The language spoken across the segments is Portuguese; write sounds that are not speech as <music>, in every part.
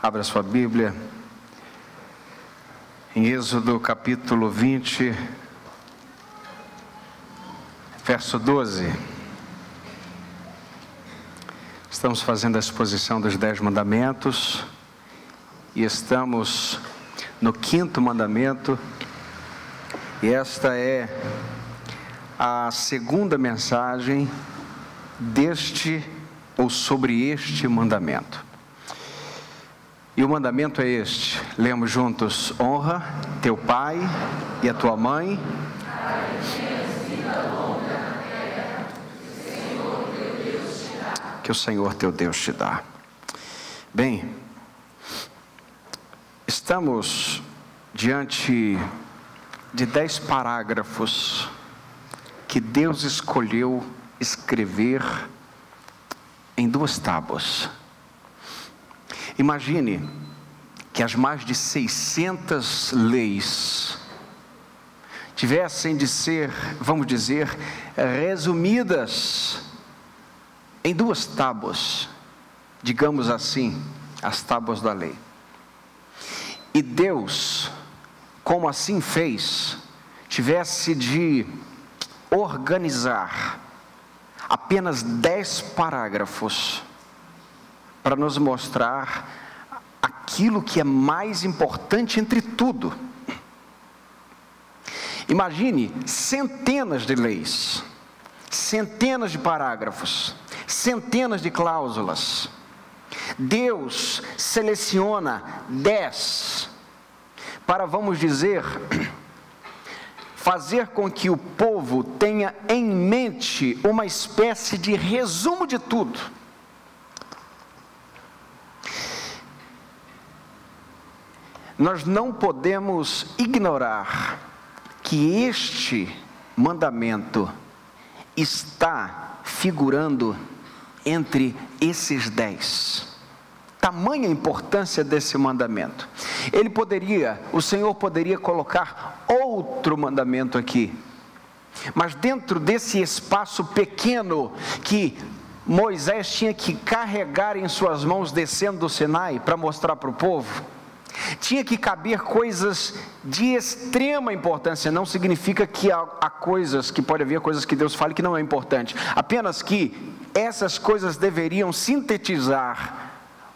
Abra sua Bíblia. Em Êxodo capítulo 20, verso 12. Estamos fazendo a exposição dos Dez Mandamentos e estamos no quinto mandamento, e esta é a segunda mensagem deste ou sobre este mandamento. E o mandamento é este: lemos juntos: honra teu pai e a tua mãe. Que o Senhor teu Deus te dá. Bem, estamos diante de dez parágrafos que Deus escolheu escrever em duas tábuas. Imagine que as mais de 600 leis tivessem de ser, vamos dizer, resumidas em duas tábuas, digamos assim, as tábuas da lei. E Deus, como assim fez, tivesse de organizar apenas dez parágrafos para nos mostrar aquilo que é mais importante entre tudo. Imagine centenas de leis, centenas de parágrafos, centenas de cláusulas. Deus seleciona dez para, vamos dizer, <clears throat> fazer com que o povo tenha em mente uma espécie de resumo de tudo Nós não podemos ignorar que este mandamento está figurando entre esses dez. Tamanha importância desse mandamento. Ele poderia, o Senhor poderia colocar outro mandamento aqui, mas dentro desse espaço pequeno que Moisés tinha que carregar em suas mãos descendo do Sinai para mostrar para o povo, tinha que caber coisas de extrema importância, não significa que há, há, coisas, que pode haver coisas que Deus fale que não é importante, apenas que essas coisas deveriam sintetizar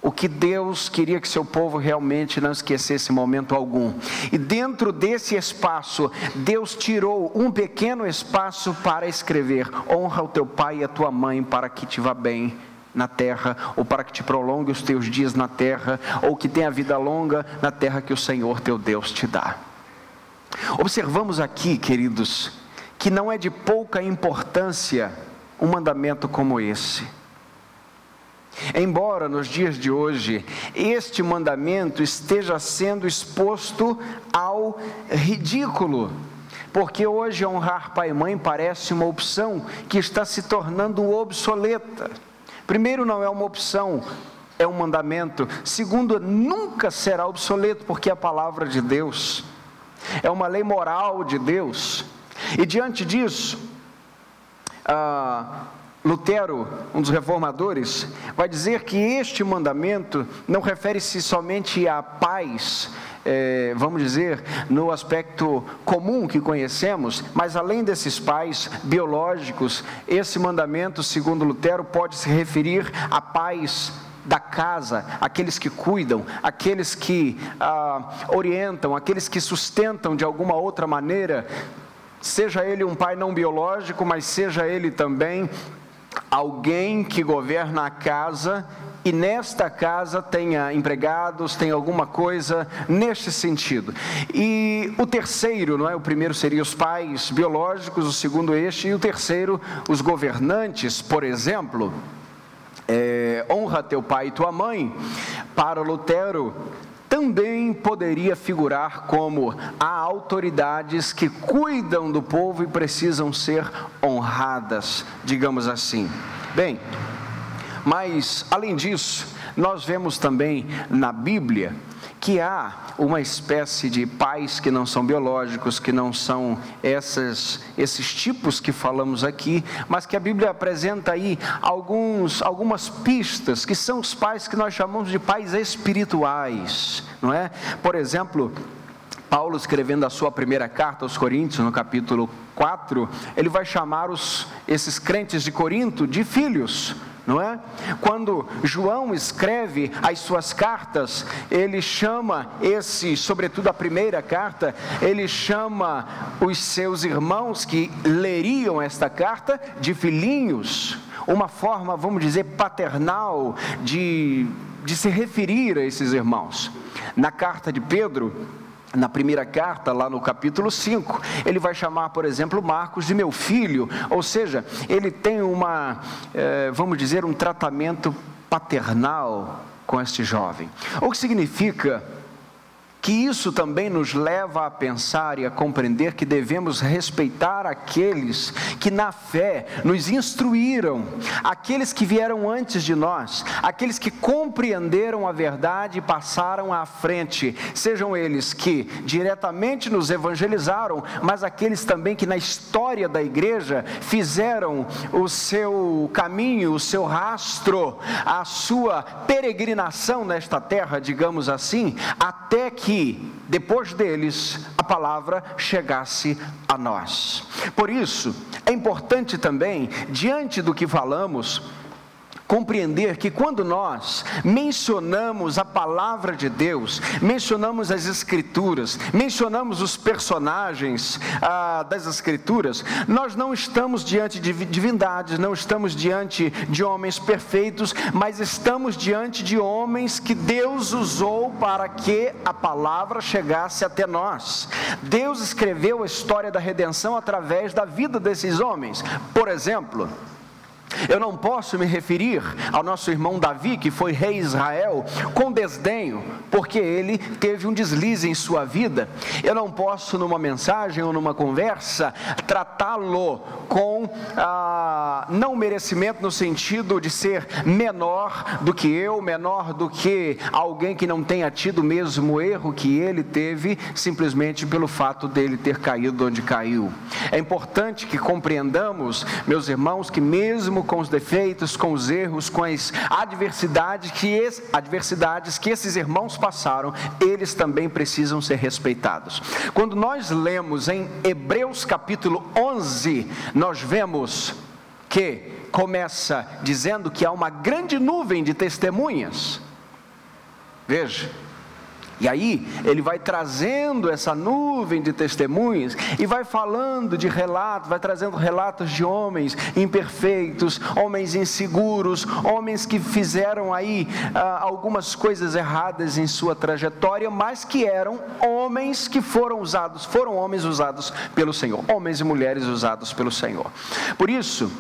o que Deus queria que seu povo realmente não esquecesse momento algum. E dentro desse espaço, Deus tirou um pequeno espaço para escrever: honra o teu pai e a tua mãe para que te vá bem na terra, ou para que te prolongue os teus dias na terra, ou que tenha vida longa na terra que o Senhor teu Deus te dá. Observamos aqui, queridos, que não é de pouca importância um mandamento como esse. Embora nos dias de hoje este mandamento esteja sendo exposto ao ridículo, porque hoje honrar pai e mãe parece uma opção que está se tornando obsoleta. Primeiro, não é uma opção, é um mandamento. Segundo, nunca será obsoleto, porque é a palavra de Deus, é uma lei moral de Deus. E diante disso, ah, Lutero, um dos reformadores, vai dizer que este mandamento não refere-se somente à paz, é, vamos dizer, no aspecto comum que conhecemos, mas além desses pais biológicos, esse mandamento, segundo Lutero, pode se referir à paz da casa, aqueles que cuidam, aqueles que ah, orientam, aqueles que sustentam de alguma outra maneira, seja ele um pai não biológico, mas seja ele também alguém que governa a casa e nesta casa tenha empregados, tenha alguma coisa neste sentido. E o terceiro, não é? O primeiro seria os pais biológicos, o segundo este, e o terceiro, os governantes, por exemplo. É, honra teu pai e tua mãe. Para Lutero, também poderia figurar como há autoridades que cuidam do povo e precisam ser honradas, digamos assim. Bem, Mas, além disso, nós vemos também na Bíblia que há uma espécie de pais que não são biológicos, que não são essas, esses tipos que falamos aqui, mas que a Bíblia apresenta aí alguns, algumas pistas, que são os pais que nós chamamos de pais espirituais, não é? Por exemplo, Paulo, escrevendo a sua primeira carta aos Coríntios, no capítulo 4, ele vai chamar os, esses crentes de Corinto de filhos não é? Quando João escreve as suas cartas, ele chama esse, sobretudo a primeira carta, ele chama os seus irmãos que leriam esta carta de filhinhos, uma forma, vamos dizer, paternal de, de se referir a esses irmãos. Na carta de Pedro, na primeira carta, lá no capítulo 5, ele vai chamar, por exemplo, Marcos de meu filho, ou seja, ele tem uma, eh, vamos dizer, um tratamento paternal com este jovem. O que significa que isso também nos leva a pensar e a compreender que devemos respeitar aqueles que na fé nos instruíram, aqueles que vieram antes de nós, aqueles que compreenderam a verdade e passaram à frente, sejam eles que diretamente nos evangelizaram, mas aqueles também que na história da igreja fizeram o seu caminho, o seu rastro, a sua peregrinação nesta terra, digamos assim, até que que depois deles a palavra chegasse a nós. Por isso, é importante também, diante do que falamos, compreender que quando nós mencionamos a palavra de Deus, mencionamos as Escrituras, mencionamos os personagens ah, das Escrituras, nós não estamos diante de divindades, não estamos diante de homens perfeitos, mas estamos diante de homens que Deus usou para que a palavra chegasse até nós. Deus escreveu a história da redenção através da vida desses homens. Por exemplo, eu não posso me referir ao nosso irmão Davi, que foi rei Israel, com desdenho, porque ele teve um deslize em sua vida. Eu não posso, numa mensagem ou numa conversa, tratá-lo com ah, não merecimento no sentido de ser menor do que eu, menor do que alguém que não tenha tido o mesmo erro que ele teve, simplesmente pelo fato dele ter caído onde caiu. É importante que compreendamos, meus irmãos, que mesmo com os defeitos, com os erros, com as adversidades que, adversidades que esses irmãos passaram, eles também precisam ser respeitados. Quando nós lemos em Hebreus capítulo 11, nós vemos que começa dizendo que há uma grande nuvem de testemunhas. Veja, e aí ele vai trazendo essa nuvem de testemunhas e vai falando de relatos, vai trazendo relatos de homens imperfeitos, homens inseguros, homens que fizeram aí ah, algumas coisas erradas em sua trajetória, mas que eram homens que foram usados, foram homens usados pelo Senhor, homens e mulheres usados pelo Senhor. Por isso,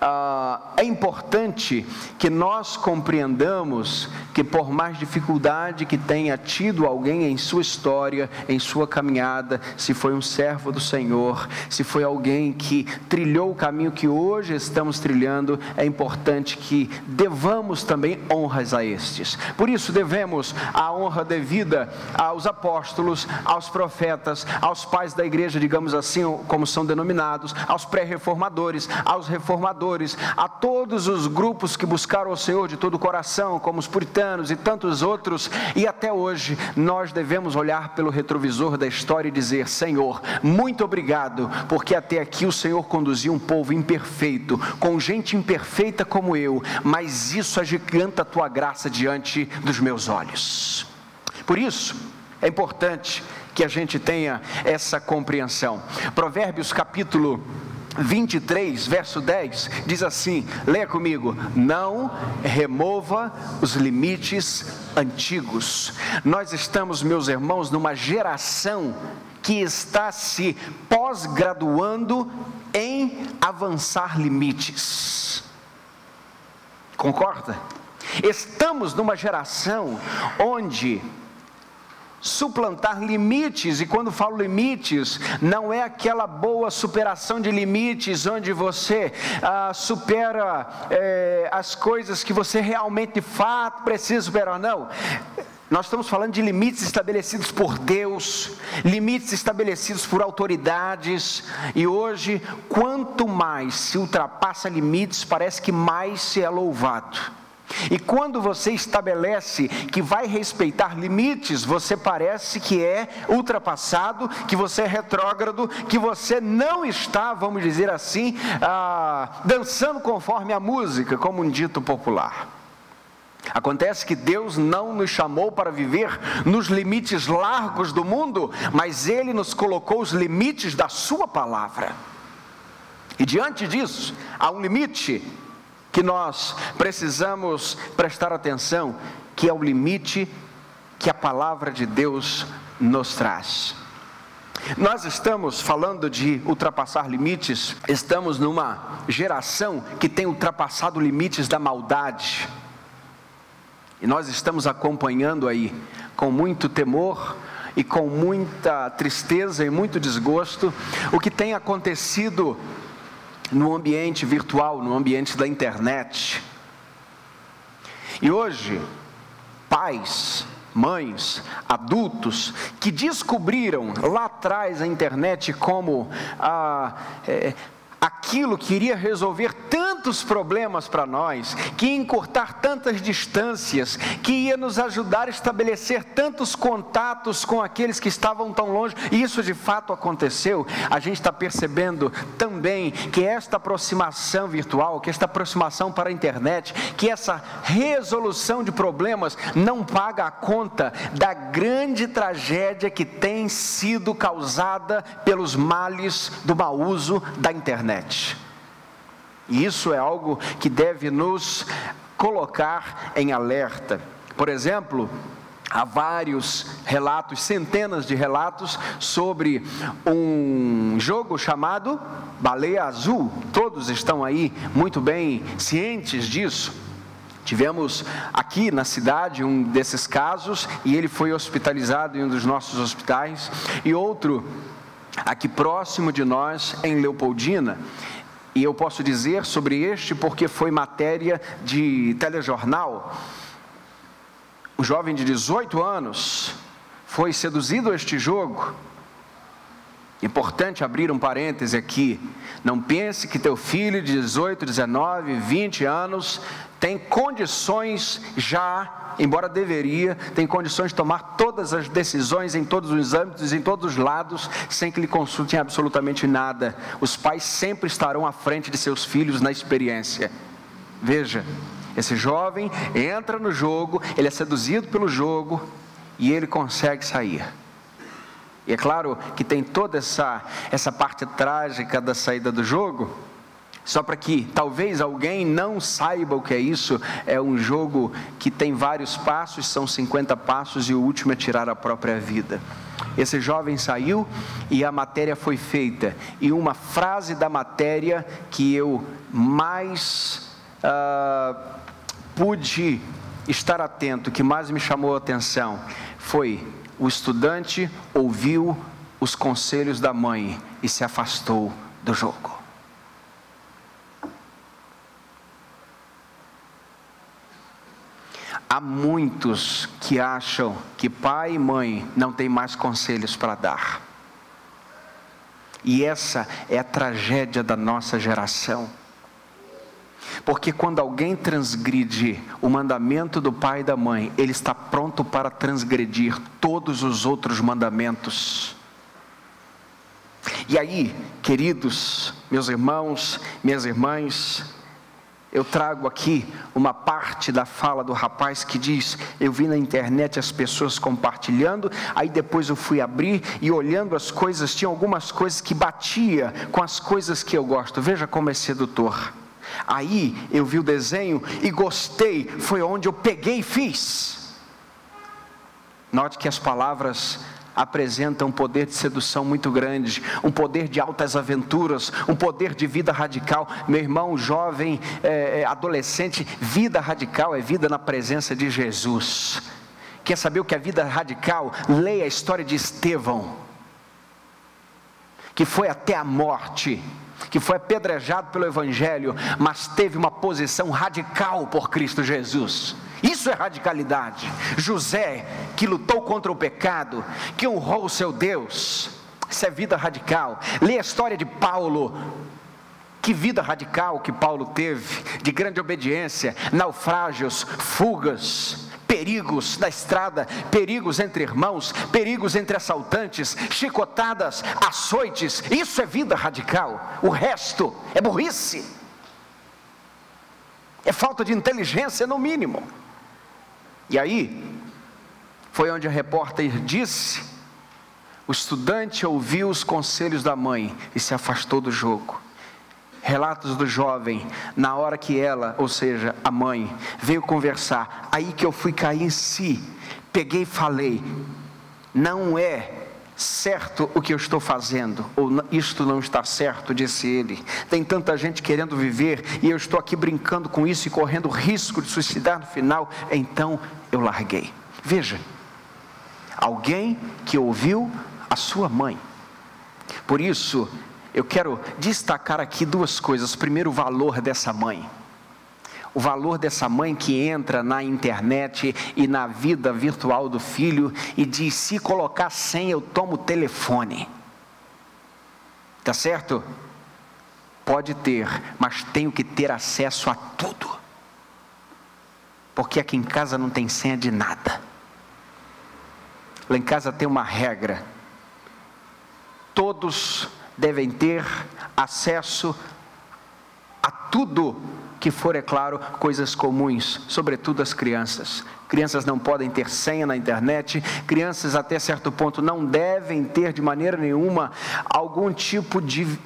ah, é importante que nós compreendamos que, por mais dificuldade que tenha tido alguém em sua história, em sua caminhada, se foi um servo do Senhor, se foi alguém que trilhou o caminho que hoje estamos trilhando, é importante que devamos também honras a estes. Por isso, devemos a honra devida aos apóstolos, aos profetas, aos pais da igreja, digamos assim, como são denominados, aos pré-reformadores, aos reformadores a todos os grupos que buscaram o Senhor de todo o coração, como os puritanos e tantos outros, e até hoje nós devemos olhar pelo retrovisor da história e dizer: Senhor, muito obrigado, porque até aqui o Senhor conduziu um povo imperfeito, com gente imperfeita como eu, mas isso agiganta a tua graça diante dos meus olhos. Por isso, é importante que a gente tenha essa compreensão. Provérbios capítulo 23, verso 10, diz assim: leia comigo, não remova os limites antigos. Nós estamos, meus irmãos, numa geração que está se pós-graduando em avançar limites. Concorda? Estamos numa geração onde suplantar limites, e quando falo limites, não é aquela boa superação de limites, onde você ah, supera eh, as coisas que você realmente de fato precisa superar, não. Nós estamos falando de limites estabelecidos por Deus, limites estabelecidos por autoridades, e hoje, quanto mais se ultrapassa limites, parece que mais se é louvado. E quando você estabelece que vai respeitar limites, você parece que é ultrapassado, que você é retrógrado, que você não está, vamos dizer assim, ah, dançando conforme a música, como um dito popular. Acontece que Deus não nos chamou para viver nos limites largos do mundo, mas Ele nos colocou os limites da Sua palavra. E diante disso, há um limite que nós precisamos prestar atenção, que é o limite que a palavra de Deus nos traz. Nós estamos falando de ultrapassar limites, estamos numa geração que tem ultrapassado limites da maldade. E nós estamos acompanhando aí com muito temor e com muita tristeza e muito desgosto o que tem acontecido no ambiente virtual, no ambiente da internet. E hoje, pais, mães, adultos que descobriram lá atrás a internet como ah, é, aquilo que iria resolver tantos problemas para nós, que ia encurtar tantas distâncias, que ia nos ajudar a estabelecer tantos contatos com aqueles que estavam tão longe, e isso de fato aconteceu, a gente está percebendo também que esta aproximação virtual, que esta aproximação para a internet, que essa resolução de problemas não paga a conta da grande tragédia que tem sido causada pelos males do mau uso da internet internet. E isso é algo que deve nos colocar em alerta. Por exemplo, há vários relatos, centenas de relatos sobre um jogo chamado Baleia Azul. Todos estão aí muito bem cientes disso. Tivemos aqui na cidade um desses casos e ele foi hospitalizado em um dos nossos hospitais, e outro aqui próximo de nós, em Leopoldina. E eu posso dizer sobre este porque foi matéria de telejornal. O jovem de 18 anos foi seduzido a este jogo. Importante abrir um parêntese aqui. Não pense que teu filho de 18, 19, 20 anos tem condições já, embora deveria, tem condições de tomar todas as decisões em todos os âmbitos, em todos os lados, sem que lhe consultem absolutamente nada. Os pais sempre estarão à frente de seus filhos na experiência. Veja, esse jovem entra no jogo, ele é seduzido pelo jogo e ele consegue sair. E é claro que tem toda essa, essa parte trágica da saída do jogo, só para que talvez alguém não saiba o que é isso, é um jogo que tem vários passos, são 50 passos e o último é tirar a própria vida. Esse jovem saiu e a matéria foi feita, e uma frase da matéria que eu mais uh, pude estar atento, que mais me chamou a atenção, foi: o estudante ouviu os conselhos da mãe e se afastou do jogo. Há muitos que acham que pai e mãe não têm mais conselhos para dar. E essa é a tragédia da nossa geração. Porque quando alguém transgride o mandamento do pai e da mãe, ele está pronto para transgredir todos os outros mandamentos. E aí, queridos, meus irmãos, minhas irmãs, eu trago aqui uma parte da fala do rapaz que diz: Eu vi na internet as pessoas compartilhando, aí depois eu fui abrir e olhando as coisas, tinha algumas coisas que batia com as coisas que eu gosto. Veja como é sedutor. Aí eu vi o desenho e gostei, foi onde eu peguei e fiz. Note que as palavras apresenta um poder de sedução muito grande, um poder de altas aventuras, um poder de vida radical. Meu irmão, jovem, é, é, adolescente, vida radical é vida na presença de Jesus Quer saber o que é vida radical? Leia a história de Estevão, que foi até a morte, que foi apedrejado pelo Evangelho, mas teve uma posição radical por Cristo Jesus. Isso é radicalidade. José, que lutou contra o pecado, que honrou o seu Deus. Isso é vida radical. Leia a história de Paulo, que vida radical que Paulo teve, de grande obediência, naufrágios, fugas, perigos na estrada, perigos entre irmãos, perigos entre assaltantes, chicotadas, açoites. Isso é vida radical. O resto é burrice. É falta de inteligência, no mínimo. E aí, foi onde a repórter disse: o estudante ouviu os conselhos da mãe e se afastou do jogo. Relatos do jovem, na hora que ela, ou seja, a mãe, veio conversar, aí que eu fui cair em si, peguei e falei: não é certo o que eu estou fazendo, ou isto não está certo, disse ele. Tem tanta gente querendo viver e eu estou aqui brincando com isso e correndo risco de suicidar no final, então eu larguei. Veja, alguém que ouviu a sua mãe. Por isso, eu quero destacar aqui duas coisas. Primeiro, o valor dessa mãe. O valor dessa mãe que entra na internet e na vida virtual do filho e diz: se colocar senha, eu tomo o telefone. Tá certo? Pode ter, mas tenho que ter acesso a tudo. Porque aqui em casa não tem senha de nada. Lá em casa tem uma regra. Todos devem ter acesso a tudo que for, é claro, coisas comuns, sobretudo as crianças. Crianças não podem ter senha na internet, crianças até certo ponto não devem ter de maneira nenhuma algum tipo de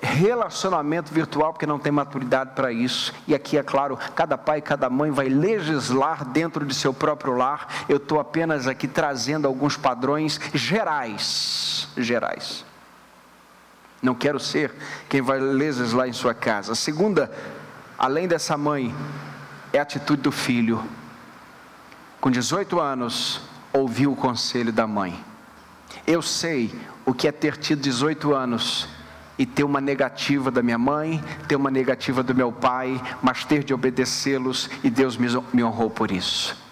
relacionamento virtual, porque não tem maturidade para isso. E aqui, é claro, cada pai, cada mãe vai legislar dentro de seu próprio lar. Eu estou apenas aqui trazendo alguns padrões gerais. Gerais. Não quero ser quem vai legislar em sua casa. A segunda, além dessa mãe, é a atitude do filho. Com 18 anos, ouviu o conselho da mãe. Eu sei o que é ter tido 18 anos e ter uma negativa da minha mãe, ter uma negativa do meu pai, mas ter de obedecê-los e Deus me honrou por isso.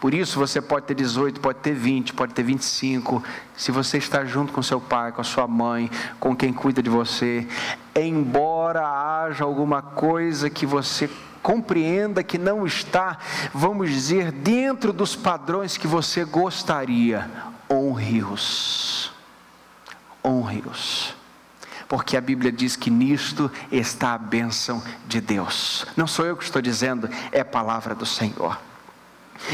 Por isso você pode ter 18, pode ter 20, pode ter 25. Se você está junto com seu pai, com a sua mãe, com quem cuida de você, embora haja alguma coisa que você compreenda que não está, vamos dizer, dentro dos padrões que você gostaria, honre-os. Honre-os. Porque a Bíblia diz que nisto está a bênção de Deus. Não sou eu que estou dizendo, é a palavra do Senhor.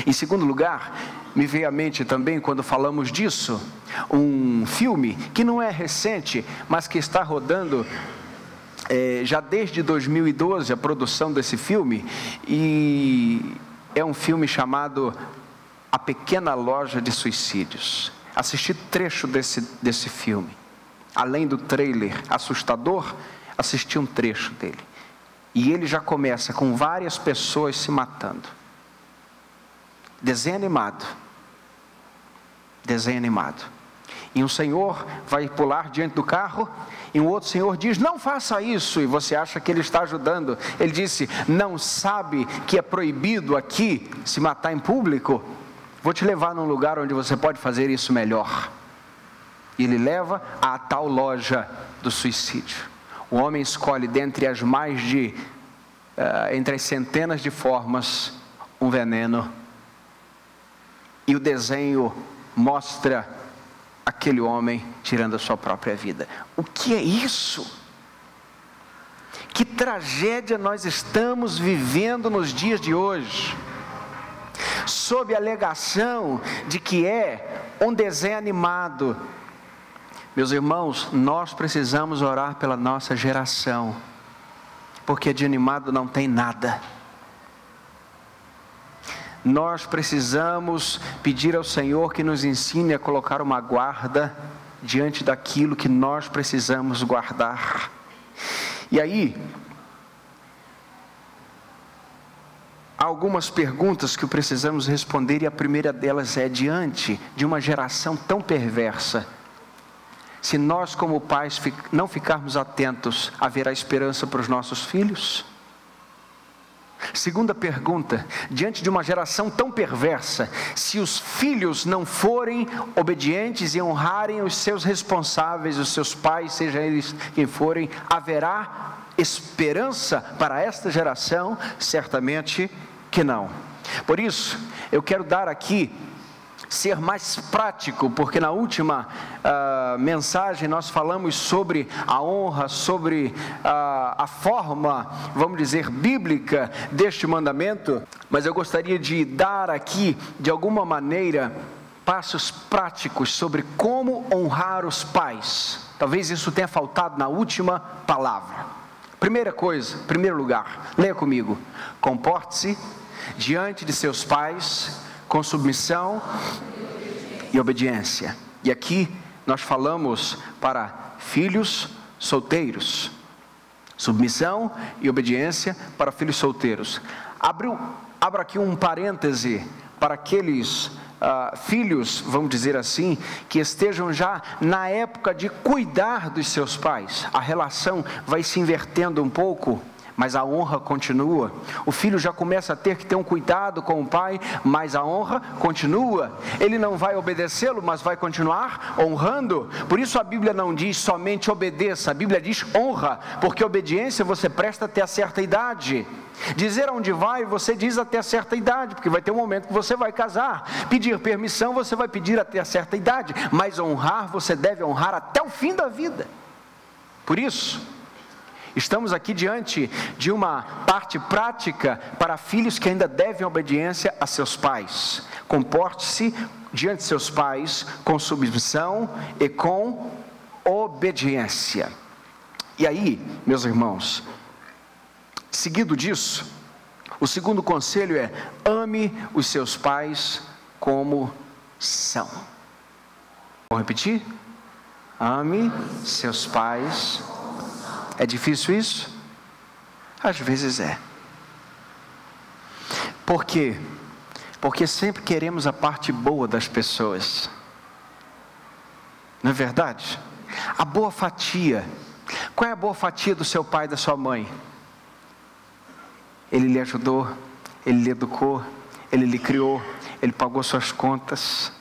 Em segundo lugar, me veio à mente também, quando falamos disso, um filme que não é recente, mas que está rodando é, já desde 2012 a produção desse filme, e é um filme chamado A Pequena Loja de Suicídios. Assisti trecho desse, desse filme. Além do trailer assustador, assisti um trecho dele. E ele já começa com várias pessoas se matando. Desenho animado. Desenho animado. E um senhor vai pular diante do carro, e um outro senhor diz: Não faça isso, e você acha que ele está ajudando. Ele disse: Não sabe que é proibido aqui se matar em público? Vou te levar num lugar onde você pode fazer isso melhor. E ele leva à tal loja do suicídio. O homem escolhe dentre as mais de, uh, entre as centenas de formas, um veneno e o desenho mostra aquele homem tirando a sua própria vida. O que é isso? Que tragédia nós estamos vivendo nos dias de hoje? Sob a alegação de que é um desenho animado. Meus irmãos, nós precisamos orar pela nossa geração, porque de animado não tem nada nós precisamos pedir ao Senhor que nos ensine a colocar uma guarda diante daquilo que nós precisamos guardar. E aí, há algumas perguntas que precisamos responder, e a primeira delas é: diante de uma geração tão perversa, se nós, como pais, não ficarmos atentos, haverá esperança para os nossos filhos? Segunda pergunta: diante de uma geração tão perversa, se os filhos não forem obedientes e honrarem os seus responsáveis, os seus pais, seja eles quem forem, haverá esperança para esta geração? Certamente que não. Por isso, eu quero dar aqui ser mais prático, porque na última uh, mensagem nós falamos sobre a honra, sobre uh, a forma, vamos dizer, bíblica deste mandamento, mas eu gostaria de dar aqui, de alguma maneira, passos práticos sobre como honrar os pais. Talvez isso tenha faltado na última palavra. Primeira coisa, primeiro lugar, leia comigo: comporte-se diante de seus pais com submissão e obediência. E aqui nós falamos para filhos solteiros. Submissão e obediência para filhos solteiros. Abro, abro aqui um parêntese para aqueles uh, filhos, vamos dizer assim, que estejam já na época de cuidar dos seus pais. A relação vai se invertendo um pouco mas a honra continua. O filho já começa a ter que ter um cuidado com o pai, mas a honra continua. Ele não vai obedecê-lo, mas vai continuar honrando. Por isso a Bíblia não diz somente obedeça, a Bíblia diz honra, porque obediência você presta até a certa idade. Dizer aonde vai, você diz até a certa idade, porque vai ter um momento que você vai casar. Pedir permissão, você vai pedir até a certa idade, mas honrar, você deve honrar até o fim da vida. Por isso, Estamos aqui diante de uma parte prática para filhos que ainda devem obediência a seus pais. Comporte-se diante de seus pais com submissão e com obediência. E aí, meus irmãos, seguido disso, o segundo conselho é: ame os seus pais como são. Vou repetir? Ame seus pais é difícil isso? Às vezes é. Por quê? Porque sempre queremos a parte boa das pessoas. Não é verdade? A boa fatia. Qual é a boa fatia do seu pai e da sua mãe? Ele lhe ajudou, ele lhe educou, ele lhe criou, ele pagou suas contas,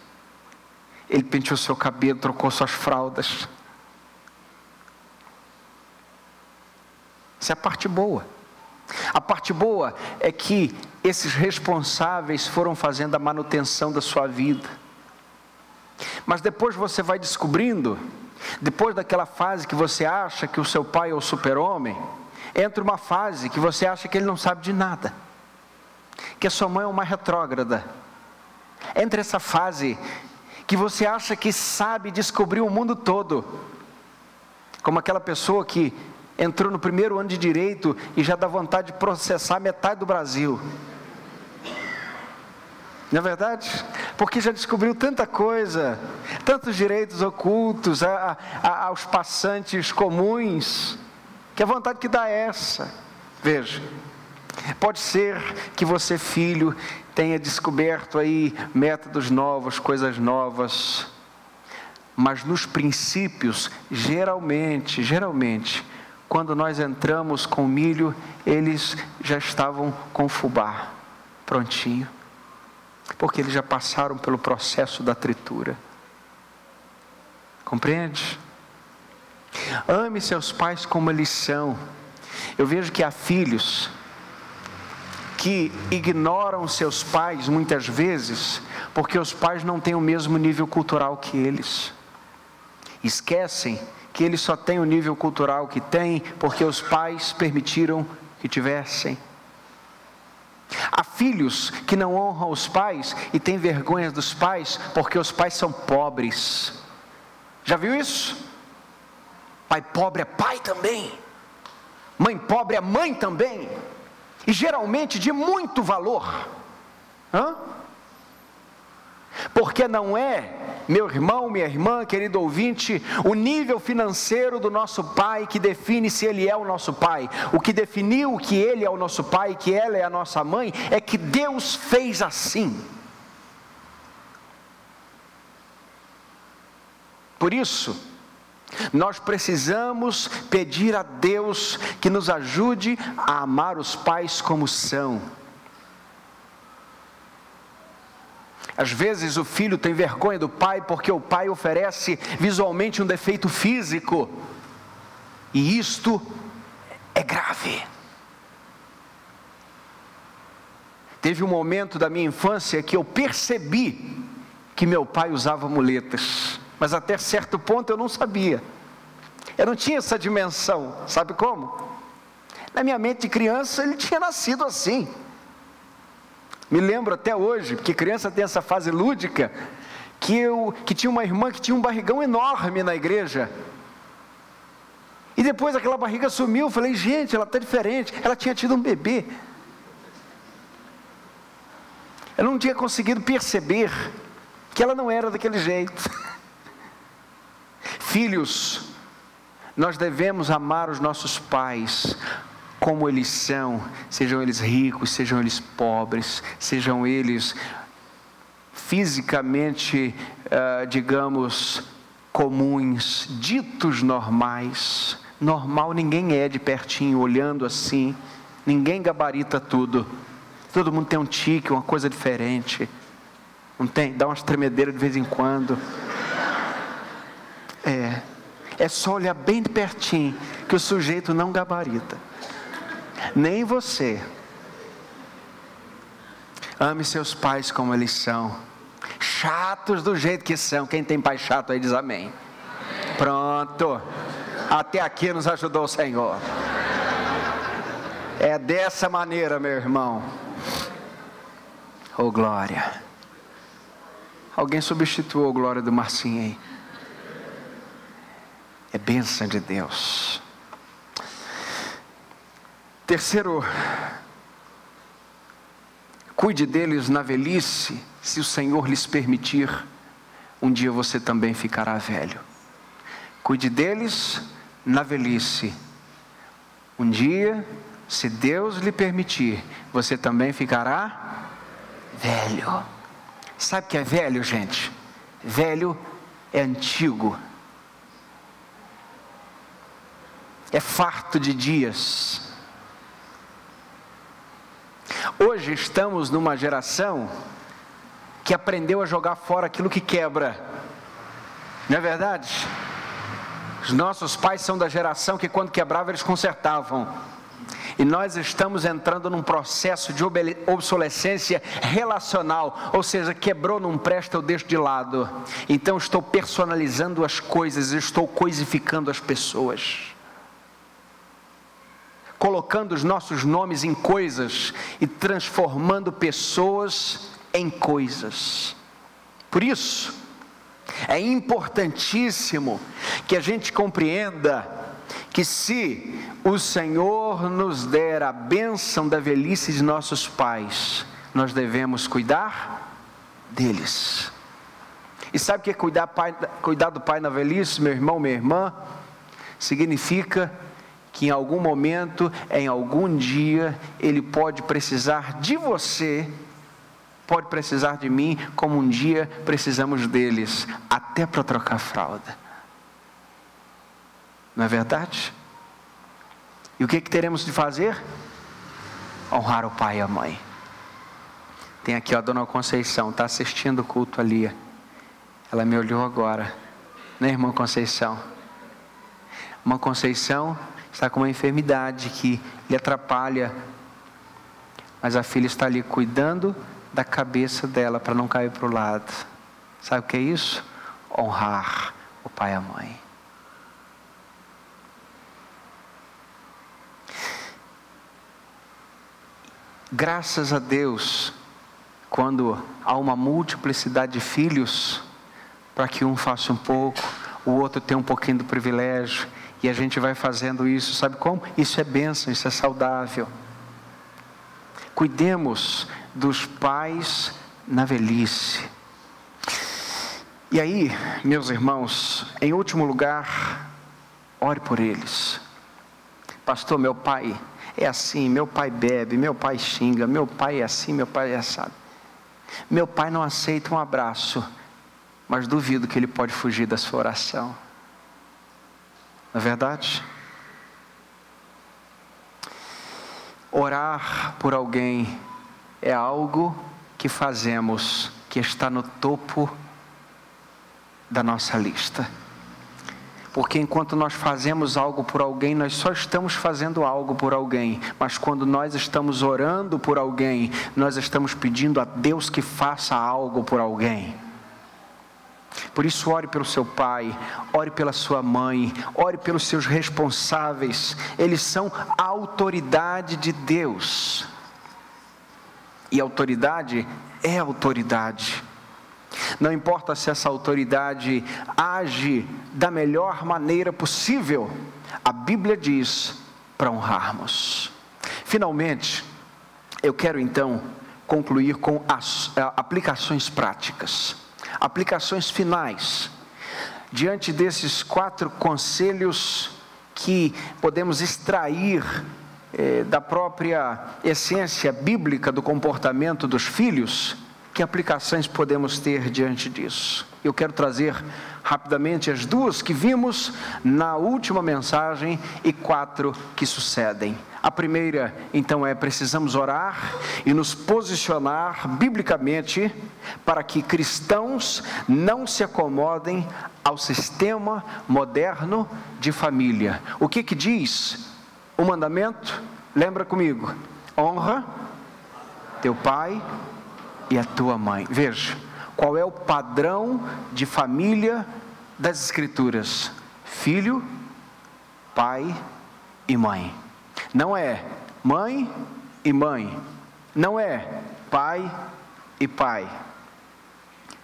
ele penteou seu cabelo, trocou suas fraldas. Essa é a parte boa. A parte boa é que esses responsáveis foram fazendo a manutenção da sua vida. Mas depois você vai descobrindo, depois daquela fase que você acha que o seu pai é o super-homem, entra uma fase que você acha que ele não sabe de nada, que a sua mãe é uma retrógrada. Entra essa fase que você acha que sabe descobrir o mundo todo, como aquela pessoa que entrou no primeiro ano de direito e já dá vontade de processar metade do Brasil. Não é verdade? Porque já descobriu tanta coisa, tantos direitos ocultos a, a, aos passantes comuns, que a vontade que dá é essa. Veja, pode ser que você, filho, tenha descoberto aí métodos novos, coisas novas, mas nos princípios, geralmente, geralmente, quando nós entramos com milho, eles já estavam com fubá prontinho, porque eles já passaram pelo processo da tritura. Compreende? Ame seus pais como eles são. Eu vejo que há filhos que ignoram seus pais muitas vezes, porque os pais não têm o mesmo nível cultural que eles. Esquecem que ele só tem o nível cultural que tem porque os pais permitiram que tivessem. Há filhos que não honram os pais e têm vergonha dos pais porque os pais são pobres. Já viu isso? Pai pobre é pai também. Mãe pobre é mãe também. E geralmente de muito valor. Hã? Porque não é meu irmão, minha irmã, querido ouvinte, o nível financeiro do nosso pai que define se ele é o nosso pai. O que definiu que ele é o nosso pai, que ela é a nossa mãe, é que Deus fez assim. Por isso, nós precisamos pedir a Deus que nos ajude a amar os pais como são. Às vezes o filho tem vergonha do pai porque o pai oferece visualmente um defeito físico, e isto é grave. Teve um momento da minha infância que eu percebi que meu pai usava muletas mas até certo ponto eu não sabia. Eu não tinha essa dimensão, sabe como? Na minha mente de criança ele tinha nascido assim. Me lembro até hoje, porque criança tem essa fase lúdica, que eu que tinha uma irmã que tinha um barrigão enorme na igreja. E depois aquela barriga sumiu, eu falei, gente, ela está diferente. Ela tinha tido um bebê. Eu não tinha conseguido perceber que ela não era daquele jeito. <laughs> Filhos, nós devemos amar os nossos pais como eles são, sejam eles ricos, sejam eles pobres, sejam eles fisicamente, uh, digamos, comuns, ditos normais. Normal ninguém é de pertinho, olhando assim, ninguém gabarita tudo. Todo mundo tem um tique, uma coisa diferente. Não tem? Dá umas tremedeiras de vez em quando. É. É só olhar bem de pertinho que o sujeito não gabarita. Nem você. Ame seus pais como eles são. Chatos do jeito que são. Quem tem pai chato aí diz amém. Pronto. Até aqui nos ajudou o Senhor. É dessa maneira, meu irmão. Oh glória. Alguém substituiu a glória do Marcinho aí é bênção de Deus. Terceiro, cuide deles na velhice, se o Senhor lhes permitir, um dia você também ficará velho. Cuide deles na velhice, um dia, se Deus lhe permitir, você também ficará velho. Sabe o que é velho, gente? Velho é antigo é farto de dias. Hoje estamos numa geração que aprendeu a jogar fora aquilo que quebra, não é verdade? Os nossos pais são da geração que, quando quebrava, eles consertavam. E nós estamos entrando num processo de obsolescência relacional, ou seja, quebrou, não presta, eu deixo de lado. Então estou personalizando as coisas, estou coisificando as pessoas colocando os nossos nomes em coisas e transformando pessoas em coisas. Por isso, é importantíssimo que a gente compreenda que se o Senhor nos der a bênção da velhice de nossos pais, nós devemos cuidar deles. E sabe o que é cuidar, pai, cuidar do pai na velhice, meu irmão, minha irmã? Significa que em algum momento, em algum dia, Ele pode precisar de você, pode precisar de mim, como um dia precisamos deles, até para trocar fralda. Não é verdade? E o que, que teremos de fazer? Honrar o pai e a mãe. Tem aqui ó, a dona Conceição, está assistindo o culto ali. Ela me olhou agora, né, irmã Conceição? Uma Conceição está com uma enfermidade que lhe atrapalha, mas a filha está ali cuidando da cabeça dela para não cair para o lado. Sabe o que é isso? Honrar o pai e a mãe. Graças a Deus, quando há uma multiplicidade de filhos, para que um faça um pouco, o outro tenha um pouquinho do privilégio, e a gente vai fazendo isso, sabe como? Isso é bênção, isso é saudável. Cuidemos dos pais na velhice. E aí, meus irmãos, em último lugar, ore por eles. Pastor, meu pai é assim, meu pai bebe, meu pai xinga, meu pai é assim, meu pai é assado. Meu pai não aceita um abraço, mas duvido que ele pode fugir da sua oração. É verdade? Orar por alguém é algo que fazemos que está no topo da nossa lista. Porque enquanto nós fazemos algo por alguém, nós só estamos fazendo algo por alguém. Mas quando nós estamos orando por alguém, nós estamos pedindo a Deus que faça algo por alguém. Por isso, ore pelo seu pai, ore pela sua mãe, ore pelos seus responsáveis, eles são a autoridade de Deus. E autoridade é autoridade. Não importa se essa autoridade age da melhor maneira possível, a Bíblia diz para honrarmos. Finalmente, eu quero então concluir com as eh, aplicações práticas, aplicações finais. Diante desses quatro conselhos que podemos extrair eh, da própria essência bíblica do comportamento dos filhos, que aplicações podemos ter diante disso? Eu quero trazer rapidamente as duas que vimos na última mensagem e quatro que sucedem. A primeira, então, é precisamos orar e nos posicionar biblicamente para que cristãos não se acomodem ao sistema moderno de família. O que que diz o mandamento? Lembra comigo? Honra teu pai e a tua mãe. Veja, qual é o padrão de família das Escrituras? Filho, pai e mãe. Não é mãe e mãe. Não é pai e pai.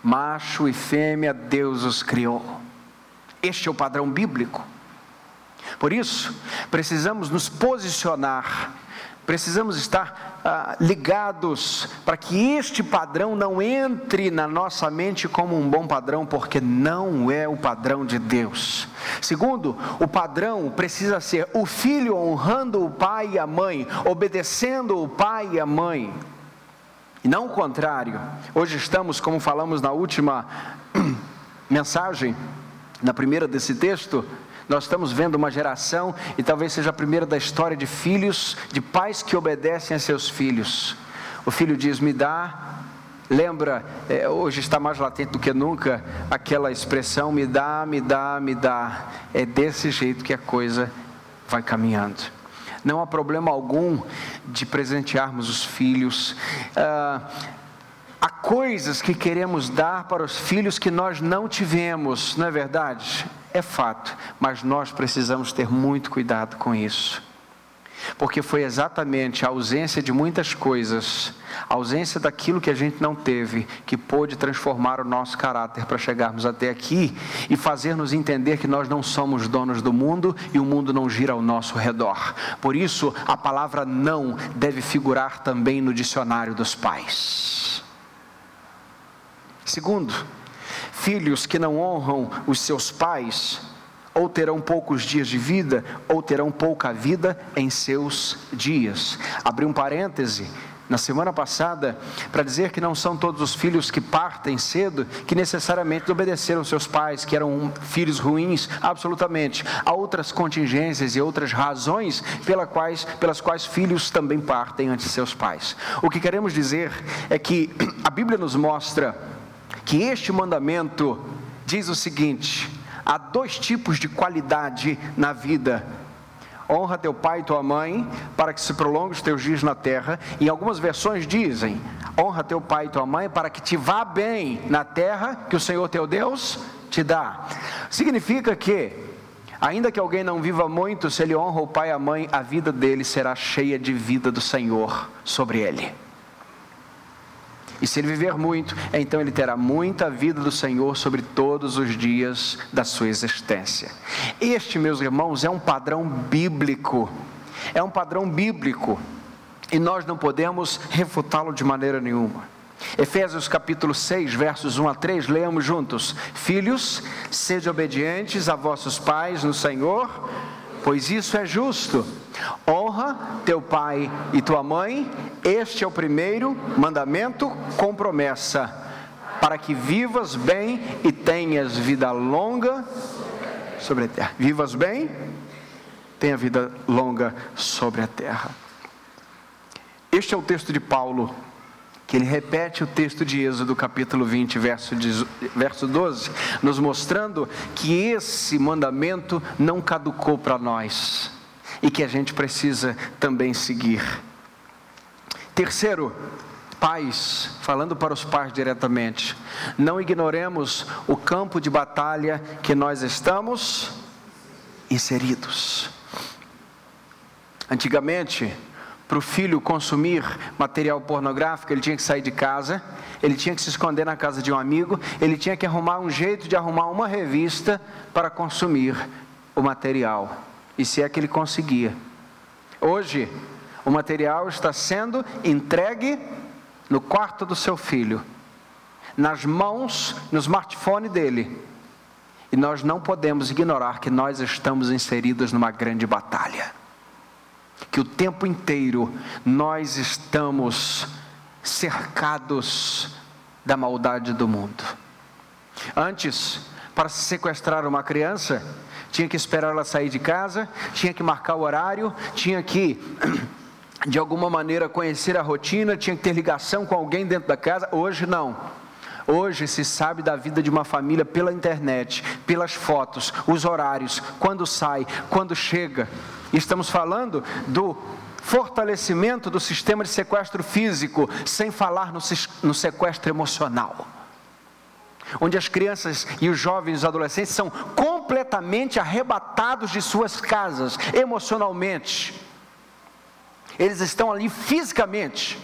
Macho e fêmea, Deus os criou. Este é o padrão bíblico. Por isso, precisamos nos posicionar Precisamos estar ah, ligados para que este padrão não entre na nossa mente como um bom padrão, porque não é o padrão de Deus. Segundo, o padrão precisa ser o filho honrando o pai e a mãe, obedecendo o pai e a mãe. E não o contrário. Hoje estamos, como falamos na última <clears throat> mensagem, na primeira desse texto, nós estamos vendo uma geração, e talvez seja a primeira da história, de filhos, de pais que obedecem a seus filhos. O filho diz: Me dá. Lembra, é, hoje está mais latente do que nunca, aquela expressão: Me dá, me dá, me dá. É desse jeito que a coisa vai caminhando. Não há problema algum de presentearmos os filhos. Ah, há coisas que queremos dar para os filhos que nós não tivemos, não é verdade? É fato, mas nós precisamos ter muito cuidado com isso. Porque foi exatamente a ausência de muitas coisas, a ausência daquilo que a gente não teve, que pôde transformar o nosso caráter para chegarmos até aqui e fazer-nos entender que nós não somos donos do mundo e o mundo não gira ao nosso redor. Por isso, a palavra não deve figurar também no dicionário dos pais. Segundo, Filhos que não honram os seus pais, ou terão poucos dias de vida, ou terão pouca vida em seus dias. Abri um parêntese na semana passada para dizer que não são todos os filhos que partem cedo que necessariamente obedeceram seus pais, que eram filhos ruins, absolutamente. Há outras contingências e outras razões pela quais, pelas quais filhos também partem antes de seus pais. O que queremos dizer é que a Bíblia nos mostra que este mandamento diz o seguinte: há dois tipos de qualidade na vida. Honra teu pai e tua mãe, para que se prolongue os teus dias na terra. Em algumas versões dizem: honra teu pai e tua mãe, para que te vá bem na terra que o Senhor teu Deus te dá. Significa que, ainda que alguém não viva muito, se ele honra o pai e a mãe, a vida dele será cheia de vida do Senhor sobre ele. E se ele viver muito, então ele terá muita vida do Senhor sobre todos os dias da sua existência. Este, meus irmãos, é um padrão bíblico. É um padrão bíblico. E nós não podemos refutá-lo de maneira nenhuma. Efésios capítulo 6, versos 1 a 3, leamos juntos: Filhos, sede obedientes a vossos pais no Senhor, pois isso é justo. Honra teu pai e tua mãe, este é o primeiro mandamento com promessa, para que vivas bem e tenhas vida longa sobre a terra. Vivas bem, tenha vida longa sobre a terra. Este é o texto de Paulo que ele repete o texto de Êxodo, capítulo 20, verso, verso 12, nos mostrando que esse mandamento não caducou para nós e que a gente precisa também seguir. Terceiro, pais, falando para os pais diretamente, não ignoremos o campo de batalha que nós estamos inseridos. Antigamente, para o filho consumir material pornográfico, ele tinha que sair de casa, ele tinha que se esconder na casa de um amigo, ele tinha que arrumar um jeito de arrumar uma revista para consumir o material, e se é que ele conseguia. Hoje, o material está sendo entregue no quarto do seu filho, nas mãos, no smartphone dele. E nós não podemos ignorar que nós estamos inseridos numa grande batalha que o tempo inteiro nós estamos cercados da maldade do mundo. Antes, para se sequestrar uma criança, tinha que esperar ela sair de casa, tinha que marcar o horário, tinha que <clears throat> de alguma maneira conhecer a rotina, tinha que ter ligação com alguém dentro da casa. Hoje não. Hoje se sabe da vida de uma família pela internet, pelas fotos, os horários, quando sai, quando chega. Estamos falando do fortalecimento do sistema de sequestro físico, sem falar no, no sequestro emocional. Onde as crianças e os jovens e os adolescentes são completamente arrebatados de suas casas, emocionalmente. Eles estão ali fisicamente,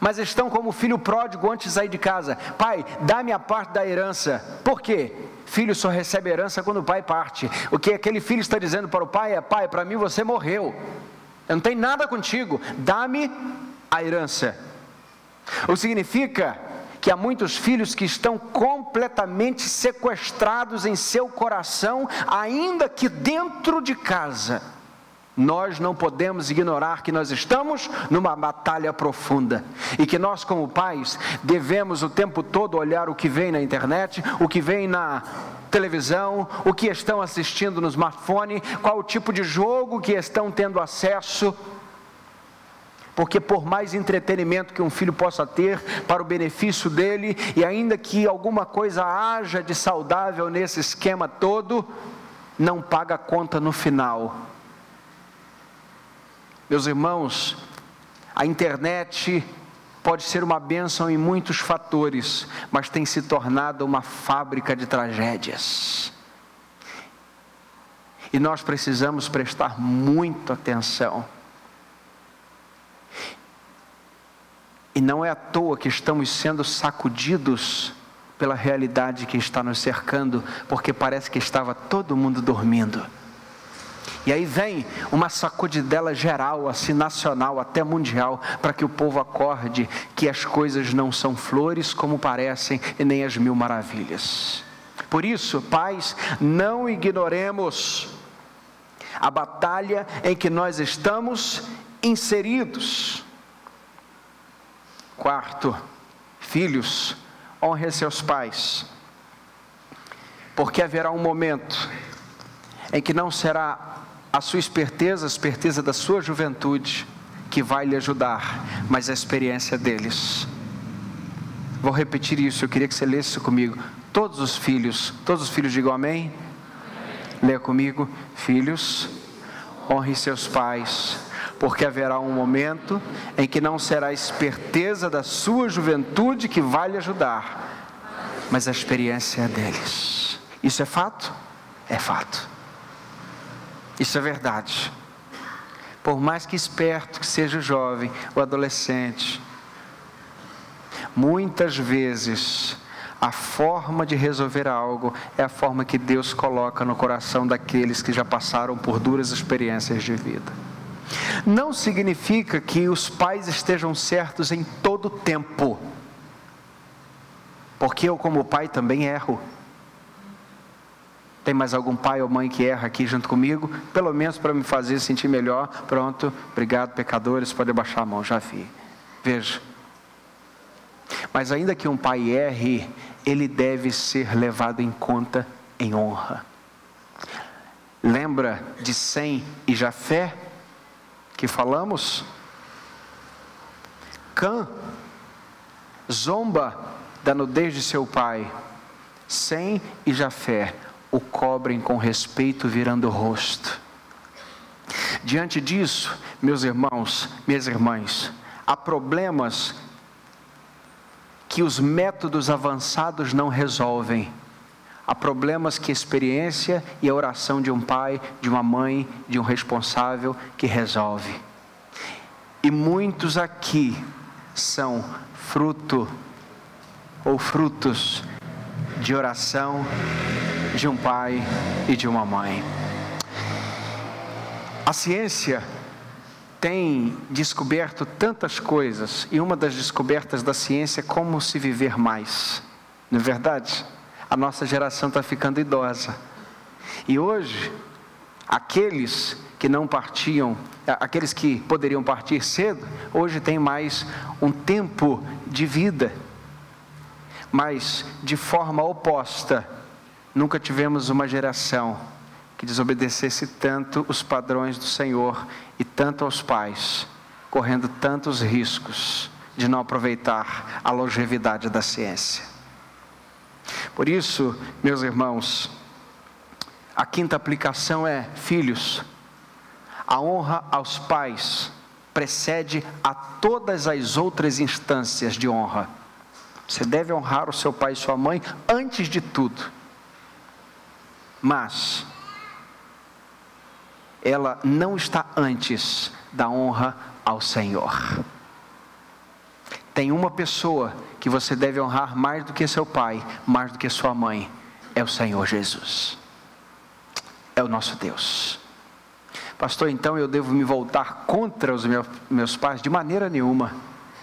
mas estão como filho pródigo antes de sair de casa: Pai, dá-me a parte da herança. Por quê? Filho só recebe herança quando o pai parte. O que aquele filho está dizendo para o pai é: Pai, para mim você morreu. Eu não tenho nada contigo. Dá-me a herança. O que significa que há muitos filhos que estão completamente sequestrados em seu coração, ainda que dentro de casa nós não podemos ignorar que nós estamos numa batalha profunda e que nós, como pais, devemos o tempo todo olhar o que vem na internet, o que vem na televisão, o que estão assistindo no smartphone, qual o tipo de jogo que estão tendo acesso. Porque, por mais entretenimento que um filho possa ter para o benefício dele, e ainda que alguma coisa haja de saudável nesse esquema todo, não paga conta no final meus irmãos, a internet pode ser uma bênção em muitos fatores, mas tem se tornado uma fábrica de tragédias. E nós precisamos prestar muita atenção. E não é à toa que estamos sendo sacudidos pela realidade que está nos cercando, porque parece que estava todo mundo dormindo. E aí vem uma sacudidela geral, assim nacional, até mundial, para que o povo acorde que as coisas não são flores como parecem e nem as mil maravilhas. Por isso, pais, não ignoremos a batalha em que nós estamos inseridos. Quarto, filhos, honre seus pais, porque haverá um momento em que não será a sua esperteza, a esperteza da sua juventude, que vai lhe ajudar, mas a experiência deles. Vou repetir isso, eu queria que você lesse comigo. Todos os filhos, todos os filhos digam amém? amém. Leia comigo, filhos, honre seus pais, porque haverá um momento em que não será a esperteza da sua juventude que vai lhe ajudar, mas a experiência deles. Isso é fato? É fato. Isso é verdade. Por mais que esperto que seja o jovem, o adolescente, muitas vezes a forma de resolver algo é a forma que Deus coloca no coração daqueles que já passaram por duras experiências de vida. Não significa que os pais estejam certos em todo tempo. porque eu, como pai, também erro. Tem mais algum pai ou mãe que erra aqui junto comigo? Pelo menos para me fazer sentir melhor. Pronto, obrigado, pecadores. Pode baixar a mão, já vi. Veja. Mas ainda que um pai erre, ele deve ser levado em conta em honra. Lembra de Sem e Jafé que falamos? Cã zomba da nudez de seu pai. Sem e Jafé o cobrem com respeito, virando o rosto. Diante disso, meus irmãos, minhas irmãs, há problemas que os métodos avançados não resolvem. Há problemas que a experiência e a oração de um pai, de uma mãe, de um responsável que resolve. E muitos aqui são fruto ou frutos de oração de um pai e de uma mãe. A ciência tem descoberto tantas coisas, e uma das descobertas da ciência é como se viver mais. Não é verdade? A nossa geração está ficando idosa. E hoje, aqueles que não partiam, aqueles que poderiam partir cedo, hoje têm mais um tempo de vida. Mas, de forma oposta, nunca tivemos uma geração que desobedecesse tanto os padrões do Senhor e tanto aos pais, correndo tantos riscos de não aproveitar a longevidade da ciência. Por isso, meus irmãos, a quinta aplicação é: filhos, a honra aos pais precede a todas as outras instâncias de honra. Você deve honrar o seu pai e sua mãe antes de tudo. Mas ela não está antes da honra ao Senhor. Tem uma pessoa que você deve honrar mais do que seu pai, mais do que sua mãe, é o Senhor Jesus. É o nosso Deus. Pastor, então eu devo me voltar contra os meus, meus pais? De maneira nenhuma.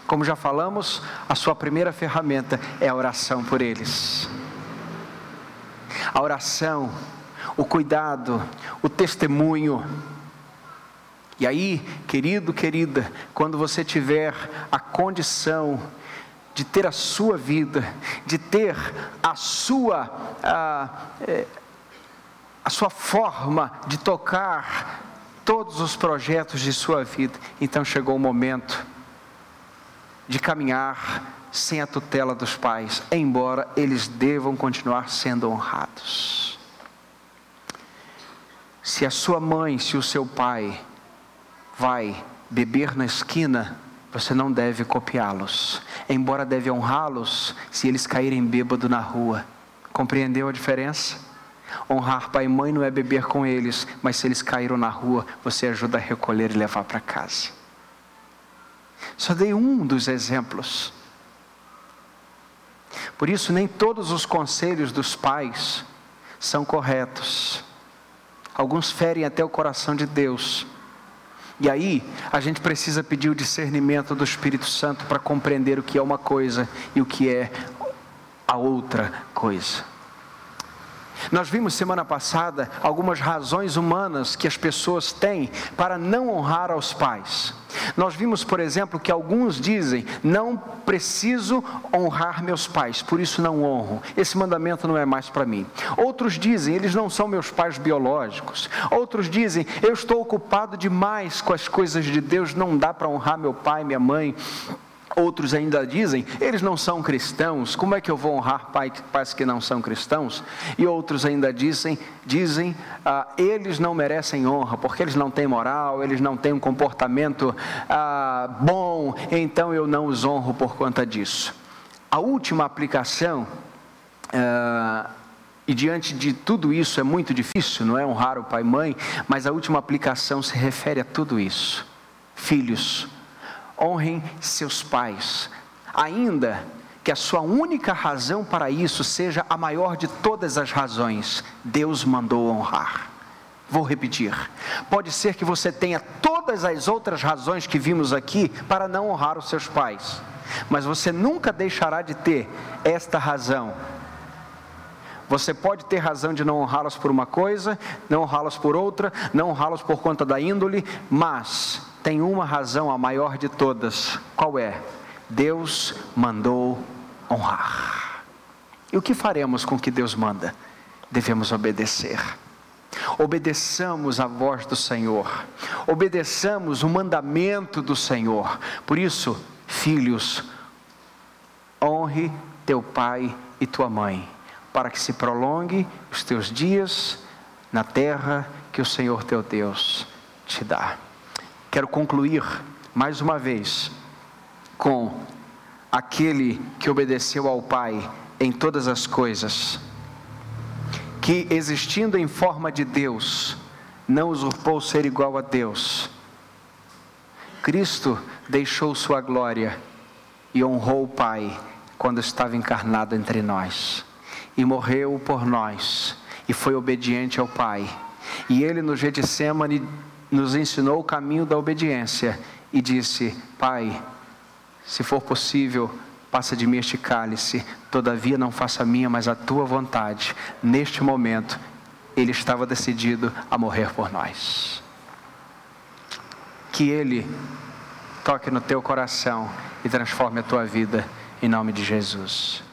Como já falamos, a sua primeira ferramenta é a oração por eles. A oração, o cuidado, o testemunho, e aí, querido, querida, quando você tiver a condição de ter a sua vida, de ter a sua a, é, a sua forma de tocar todos os projetos de sua vida, então chegou o momento de caminhar sem a tutela dos pais, embora eles devam continuar sendo honrados. Se a sua mãe, se o seu pai vai beber na esquina, você não deve copiá-los, embora deve honrá-los se eles caírem bêbado na rua. Compreendeu a diferença? Honrar pai e mãe não é beber com eles, mas se eles caíram na rua, você ajuda a recolher e levar para casa. Só dei um dos exemplos. Por isso, nem todos os conselhos dos pais são corretos. Alguns ferem até o coração de Deus e aí, a gente precisa pedir o discernimento do Espírito Santo para compreender o que é uma coisa e o que é a outra coisa. Nós vimos semana passada algumas razões humanas que as pessoas têm para não honrar aos pais. Nós vimos, por exemplo, que alguns dizem: não preciso honrar meus pais, por isso não honro. Esse mandamento não é mais para mim. Outros dizem: eles não são meus pais biológicos. Outros dizem: eu estou ocupado demais com as coisas de Deus, não dá para honrar meu pai, minha mãe. Outros ainda dizem, eles não são cristãos, como é que eu vou honrar pais que não são cristãos? E outros ainda dizem, dizem ah, eles não merecem honra, porque eles não têm moral, eles não têm um comportamento ah, bom, então eu não os honro por conta disso. A última aplicação, ah, e diante de tudo isso é muito difícil, não é honrar o pai e mãe, mas a última aplicação se refere a tudo isso. Filhos, honrem seus pais, ainda que a sua única razão para isso seja a maior de todas as razões, Deus mandou honrar. Vou repetir. Pode ser que você tenha todas as outras razões que vimos aqui para não honrar os seus pais, mas você nunca deixará de ter esta razão. Você pode ter razão de não honrá-los por uma coisa, não honrá-los por outra, não honrá-los por conta da índole, mas tem uma razão a maior de todas. Qual é? Deus mandou honrar. E o que faremos com o que Deus manda? Devemos obedecer. Obedeçamos a voz do Senhor, obedeçamos o mandamento do Senhor. Por isso, filhos, honre teu pai e tua mãe, para que se prolongue os teus dias na terra que o Senhor teu Deus te dá. Quero concluir mais uma vez com aquele que obedeceu ao Pai em todas as coisas que, existindo em forma de Deus, não usurpou ser igual a Deus. Cristo deixou sua glória e honrou o Pai quando estava encarnado entre nós, e morreu por nós, e foi obediente ao Pai. E ele no Getsemane nos ensinou o caminho da obediência e disse: Pai, se for possível, Passa de mim este cálice, todavia não faça a minha, mas a tua vontade. Neste momento, ele estava decidido a morrer por nós. Que ele toque no teu coração e transforme a tua vida, em nome de Jesus.